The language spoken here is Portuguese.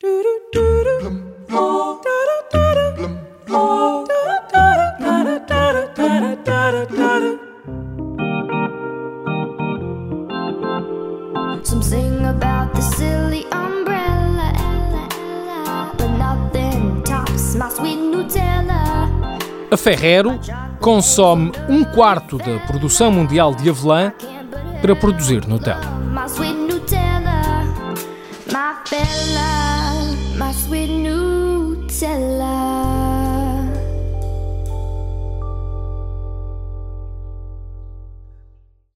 Some sing about the silly umbrella, but nothing tops my sweet Nutella. A Ferrero consome um quarto da produção mundial de avelã para produzir Nutella. My sweet Nutella, my my sweet Nutella.